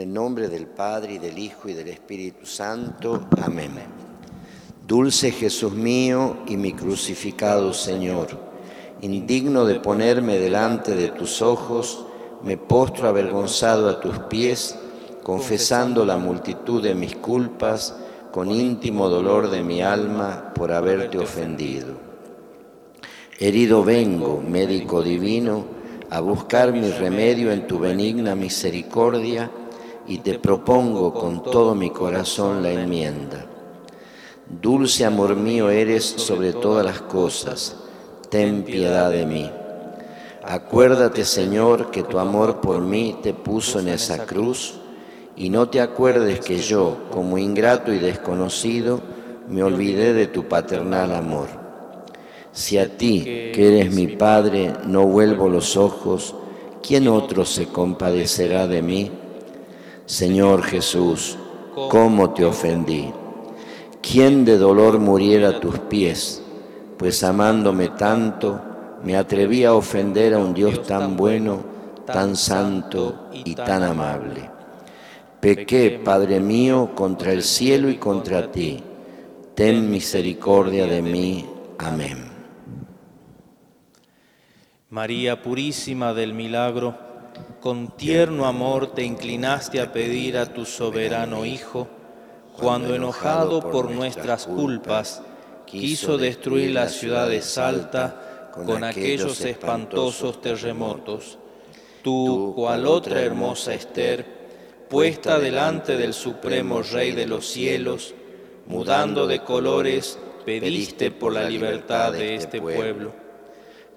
el nombre del Padre y del Hijo y del Espíritu Santo. Amén. Dulce Jesús mío y mi crucificado Señor, indigno de ponerme delante de tus ojos, me postro avergonzado a tus pies, confesando la multitud de mis culpas, con íntimo dolor de mi alma por haberte ofendido. Herido vengo, médico divino, a buscar mi remedio en tu benigna misericordia y te propongo con todo mi corazón la enmienda. Dulce amor mío eres sobre todas las cosas, ten piedad de mí. Acuérdate, Señor, que tu amor por mí te puso en esa cruz, y no te acuerdes que yo, como ingrato y desconocido, me olvidé de tu paternal amor. Si a ti, que eres mi Padre, no vuelvo los ojos, ¿quién otro se compadecerá de mí? Señor Jesús, ¿cómo te ofendí? ¿Quién de dolor muriera a tus pies? Pues amándome tanto, me atreví a ofender a un Dios tan bueno, tan santo y tan amable. Pequé, Padre mío, contra el cielo y contra ti. Ten misericordia de mí. Amén. María Purísima del Milagro, con tierno amor te inclinaste a pedir a tu soberano Hijo, cuando enojado por nuestras culpas, quiso destruir la ciudad de Salta con aquellos espantosos terremotos. Tú, cual otra hermosa Esther, puesta delante del Supremo Rey de los cielos, mudando de colores, pediste por la libertad de este pueblo.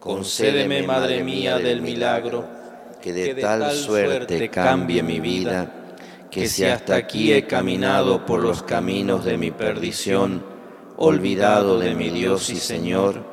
Concédeme, Madre mía del milagro, que de tal suerte cambie mi vida, que si hasta aquí he caminado por los caminos de mi perdición, olvidado de mi Dios y Señor,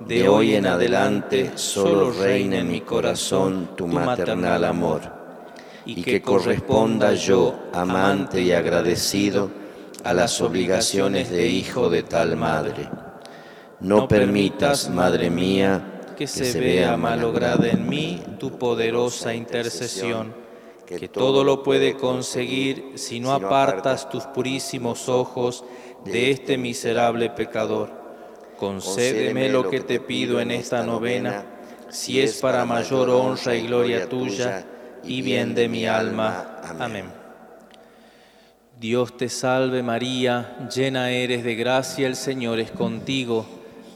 de hoy en adelante solo reine en mi corazón tu maternal amor, y que corresponda yo, amante y agradecido, a las obligaciones de hijo de tal madre. No permitas, Madre mía, que se vea malograda en mí tu poderosa intercesión, que todo lo puede conseguir si no apartas tus purísimos ojos de este miserable pecador. Concédeme lo que te pido en esta novena, si es para mayor honra y gloria tuya y bien de mi alma. Amén. Dios te salve María, llena eres de gracia, el Señor es contigo.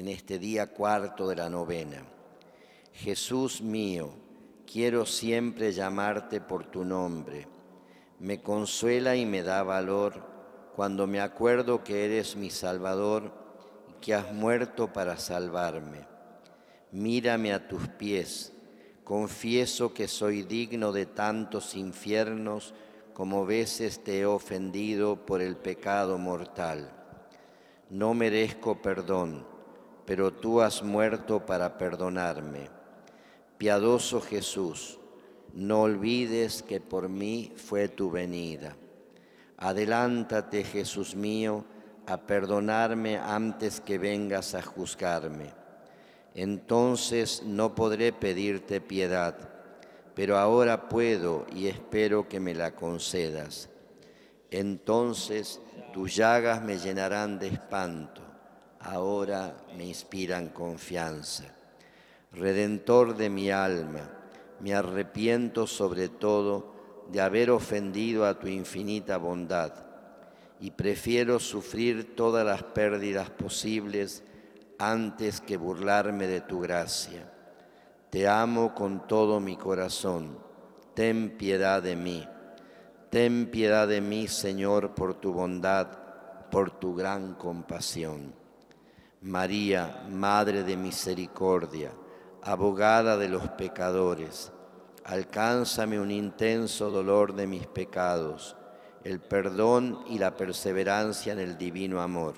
en este día cuarto de la novena. Jesús mío, quiero siempre llamarte por tu nombre. Me consuela y me da valor cuando me acuerdo que eres mi Salvador y que has muerto para salvarme. Mírame a tus pies. Confieso que soy digno de tantos infiernos como veces te he ofendido por el pecado mortal. No merezco perdón pero tú has muerto para perdonarme. Piadoso Jesús, no olvides que por mí fue tu venida. Adelántate, Jesús mío, a perdonarme antes que vengas a juzgarme. Entonces no podré pedirte piedad, pero ahora puedo y espero que me la concedas. Entonces tus llagas me llenarán de espanto ahora me inspiran confianza. Redentor de mi alma, me arrepiento sobre todo de haber ofendido a tu infinita bondad y prefiero sufrir todas las pérdidas posibles antes que burlarme de tu gracia. Te amo con todo mi corazón, ten piedad de mí. Ten piedad de mí, Señor, por tu bondad, por tu gran compasión. María, Madre de Misericordia, abogada de los pecadores, alcánzame un intenso dolor de mis pecados, el perdón y la perseverancia en el divino amor.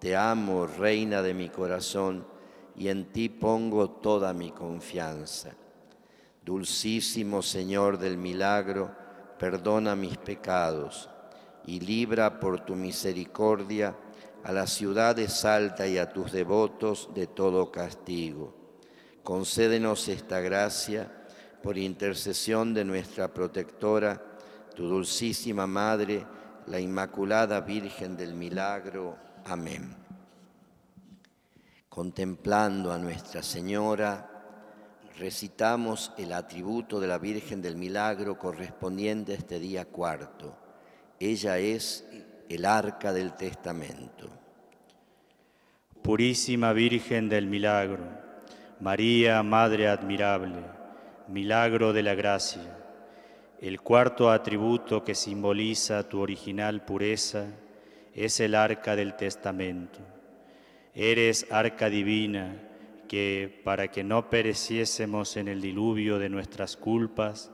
Te amo, Reina de mi corazón, y en ti pongo toda mi confianza. Dulcísimo Señor del milagro, perdona mis pecados y libra por tu misericordia a la ciudad de Salta y a tus devotos de todo castigo. Concédenos esta gracia por intercesión de nuestra protectora, tu dulcísima Madre, la Inmaculada Virgen del Milagro. Amén. Contemplando a Nuestra Señora, recitamos el atributo de la Virgen del Milagro correspondiente a este día cuarto. Ella es el arca del testamento. Purísima Virgen del Milagro, María, Madre admirable, milagro de la gracia, el cuarto atributo que simboliza tu original pureza es el arca del testamento. Eres arca divina, que, para que no pereciésemos en el diluvio de nuestras culpas,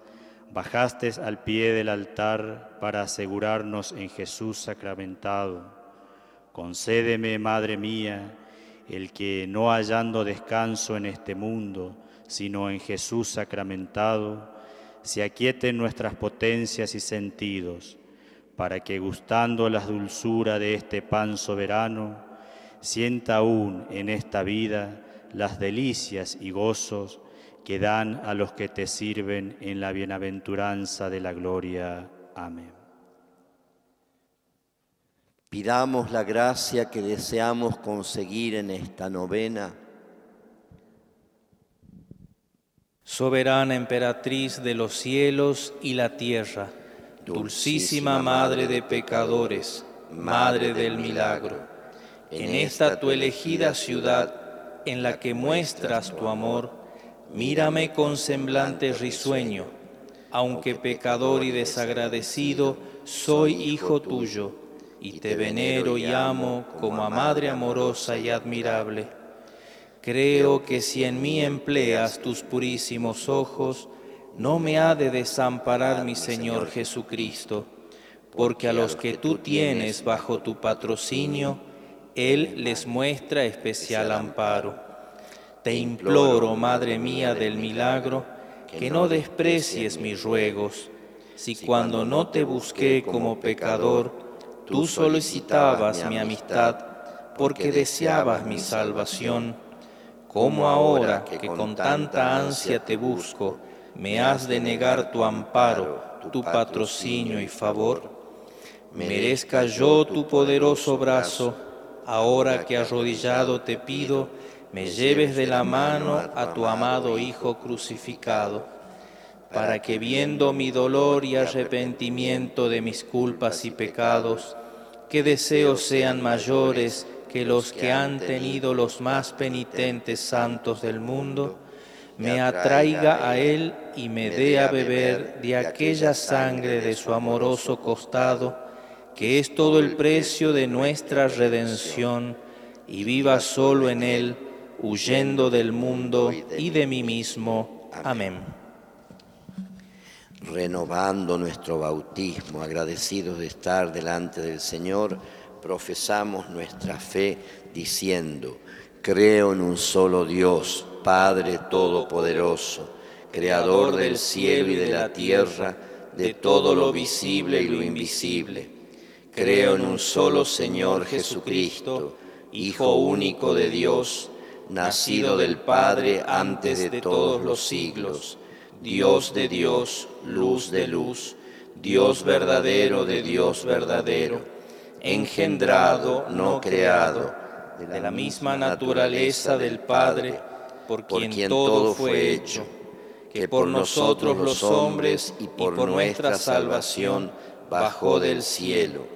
bajaste al pie del altar para asegurarnos en Jesús sacramentado. Concédeme, Madre mía, el que no hallando descanso en este mundo, sino en Jesús sacramentado, se aquieten nuestras potencias y sentidos, para que gustando la dulzura de este pan soberano, sienta aún en esta vida las delicias y gozos que dan a los que te sirven en la bienaventuranza de la gloria. Amén. Pidamos la gracia que deseamos conseguir en esta novena. Soberana emperatriz de los cielos y la tierra, dulcísima Madre de pecadores, Madre del milagro, en esta tu elegida ciudad, en la que muestras tu amor, mírame con semblante risueño, aunque pecador y desagradecido, soy hijo tuyo, y te venero y amo como a madre amorosa y admirable. Creo que si en mí empleas tus purísimos ojos, no me ha de desamparar mi Señor Jesucristo, porque a los que tú tienes bajo tu patrocinio, él les muestra especial amparo. Te imploro, Madre mía del milagro, que no desprecies mis ruegos. Si cuando no te busqué como pecador, tú solicitabas mi amistad porque deseabas mi salvación, como ahora que con tanta ansia te busco, me has de negar tu amparo, tu patrocinio y favor? Merezca yo tu poderoso brazo, ahora que arrodillado te pido, me lleves de la mano a tu amado Hijo crucificado, para que viendo mi dolor y arrepentimiento de mis culpas y pecados, que deseos sean mayores que los que han tenido los más penitentes santos del mundo, me atraiga a Él y me dé a beber de aquella sangre de su amoroso costado, que es todo el precio de nuestra redención, y viva solo en Él, huyendo del mundo y de mí mismo. Amén. Renovando nuestro bautismo, agradecidos de estar delante del Señor, profesamos nuestra fe diciendo, creo en un solo Dios, Padre Todopoderoso, Creador del cielo y de la tierra, de todo lo visible y lo invisible Creo en un solo Señor Jesucristo, Hijo único de Dios, nacido del Padre antes de todos los siglos, Dios de Dios, luz de luz, Dios verdadero de Dios verdadero, engendrado, no creado, de la misma naturaleza del Padre, por quien todo fue hecho, que por nosotros los hombres y por nuestra salvación bajó del cielo,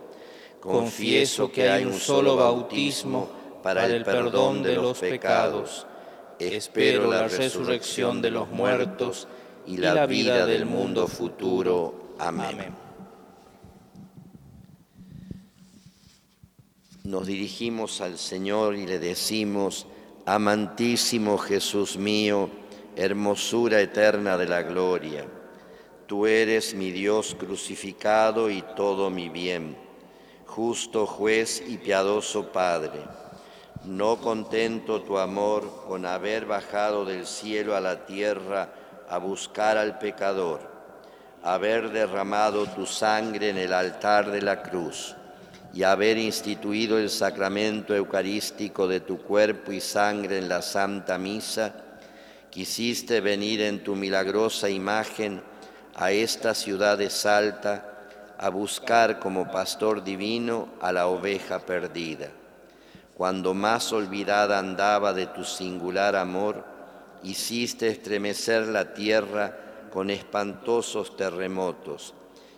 confieso que hay un solo bautismo para el perdón de los pecados. Espero la resurrección de los muertos y la vida del mundo futuro. Amén. Nos dirigimos al Señor y le decimos, amantísimo Jesús mío, hermosura eterna de la gloria, tú eres mi Dios crucificado y todo mi bien justo juez y piadoso Padre, no contento tu amor con haber bajado del cielo a la tierra a buscar al pecador, haber derramado tu sangre en el altar de la cruz y haber instituido el sacramento eucarístico de tu cuerpo y sangre en la Santa Misa, quisiste venir en tu milagrosa imagen a esta ciudad de Salta, a buscar como pastor divino a la oveja perdida. Cuando más olvidada andaba de tu singular amor, hiciste estremecer la tierra con espantosos terremotos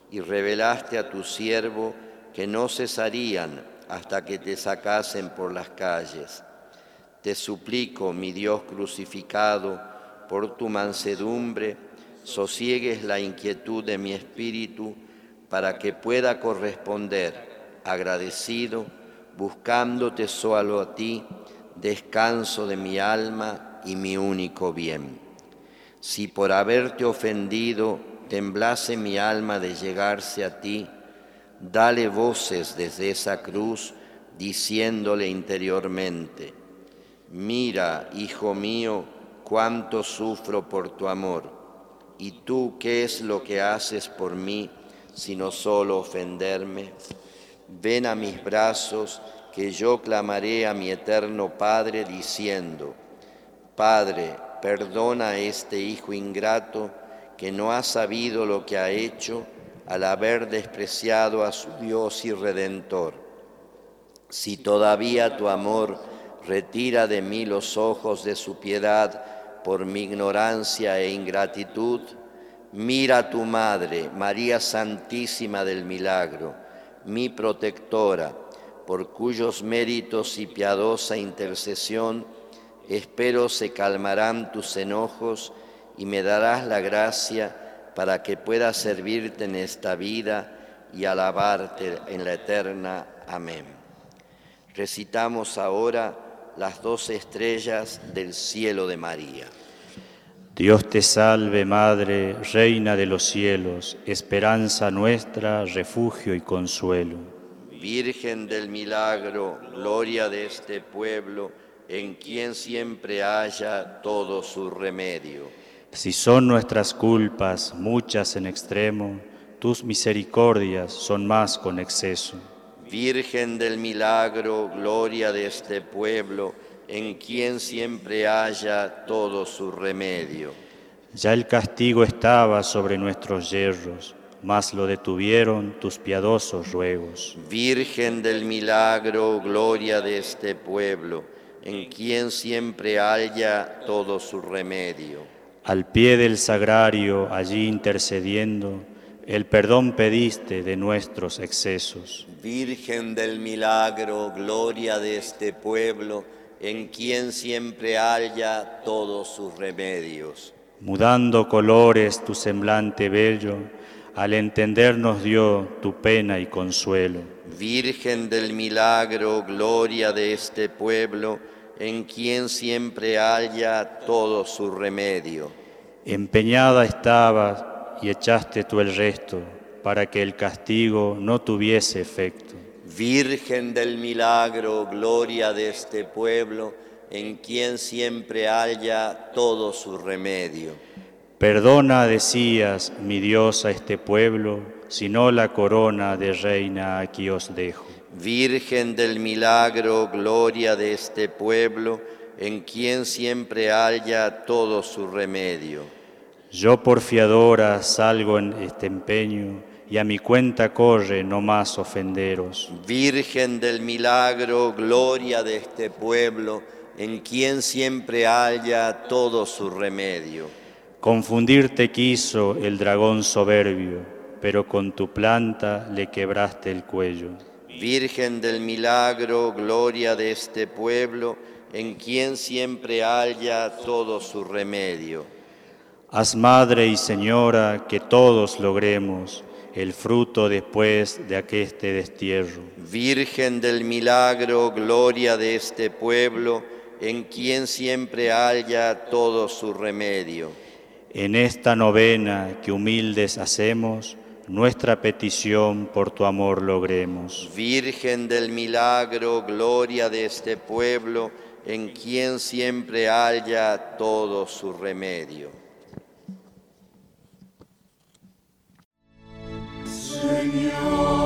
y revelaste a tu siervo que no cesarían hasta que te sacasen por las calles. Te suplico, mi Dios crucificado, por tu mansedumbre, sosiegues la inquietud de mi espíritu, para que pueda corresponder agradecido, buscándote solo a ti, descanso de mi alma y mi único bien. Si por haberte ofendido temblase mi alma de llegarse a ti, dale voces desde esa cruz, diciéndole interiormente, mira, hijo mío, cuánto sufro por tu amor, y tú qué es lo que haces por mí, sino solo ofenderme. Ven a mis brazos, que yo clamaré a mi eterno Padre diciendo, Padre, perdona a este hijo ingrato que no ha sabido lo que ha hecho al haber despreciado a su Dios y Redentor. Si todavía tu amor retira de mí los ojos de su piedad por mi ignorancia e ingratitud, Mira a tu Madre, María Santísima del Milagro, mi protectora, por cuyos méritos y piadosa intercesión espero se calmarán tus enojos y me darás la gracia para que pueda servirte en esta vida y alabarte en la eterna. Amén. Recitamos ahora las dos estrellas del cielo de María. Dios te salve Madre, Reina de los cielos, esperanza nuestra, refugio y consuelo. Virgen del milagro, gloria de este pueblo, en quien siempre haya todo su remedio. Si son nuestras culpas muchas en extremo, tus misericordias son más con exceso. Virgen del milagro, gloria de este pueblo, en quien siempre haya todo su remedio. Ya el castigo estaba sobre nuestros yerros, mas lo detuvieron tus piadosos ruegos. Virgen del milagro, gloria de este pueblo, en quien siempre haya todo su remedio. Al pie del sagrario, allí intercediendo, el perdón pediste de nuestros excesos. Virgen del milagro, gloria de este pueblo, en quien siempre haya todos sus remedios. Mudando colores tu semblante bello, al entender nos dio tu pena y consuelo. Virgen del milagro, gloria de este pueblo, en quien siempre haya todo su remedio. Empeñada estabas y echaste tú el resto, para que el castigo no tuviese efecto. Virgen del milagro, gloria de este pueblo, en quien siempre haya todo su remedio. Perdona, decías, mi Dios, a este pueblo, si no la corona de reina aquí os dejo. Virgen del milagro, gloria de este pueblo, en quien siempre haya todo su remedio. Yo por fiadora salgo en este empeño y a mi cuenta corre no más ofenderos. Virgen del milagro, gloria de este pueblo, en quien siempre haya todo su remedio. Confundirte quiso el dragón soberbio, pero con tu planta le quebraste el cuello. Virgen del milagro, gloria de este pueblo, en quien siempre haya todo su remedio. Haz madre y señora que todos logremos el fruto después de aqueste destierro. Virgen del milagro, gloria de este pueblo, en quien siempre haya todo su remedio. En esta novena que humildes hacemos, nuestra petición por tu amor logremos. Virgen del milagro, gloria de este pueblo, en quien siempre haya todo su remedio. Señor.